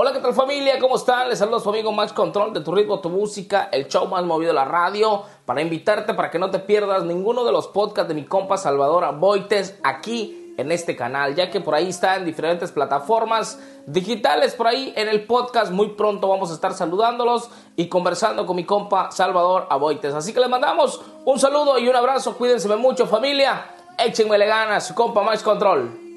Hola, ¿qué tal familia? ¿Cómo están? Les saludo a su amigo Max Control de Tu Ritmo, Tu Música, el show más movido de la radio, para invitarte para que no te pierdas ninguno de los podcasts de mi compa Salvador Aboites aquí en este canal, ya que por ahí está en diferentes plataformas digitales, por ahí en el podcast. Muy pronto vamos a estar saludándolos y conversando con mi compa Salvador Aboites. Así que les mandamos un saludo y un abrazo. Cuídense mucho, familia. Échenme le ganas, su compa Max Control.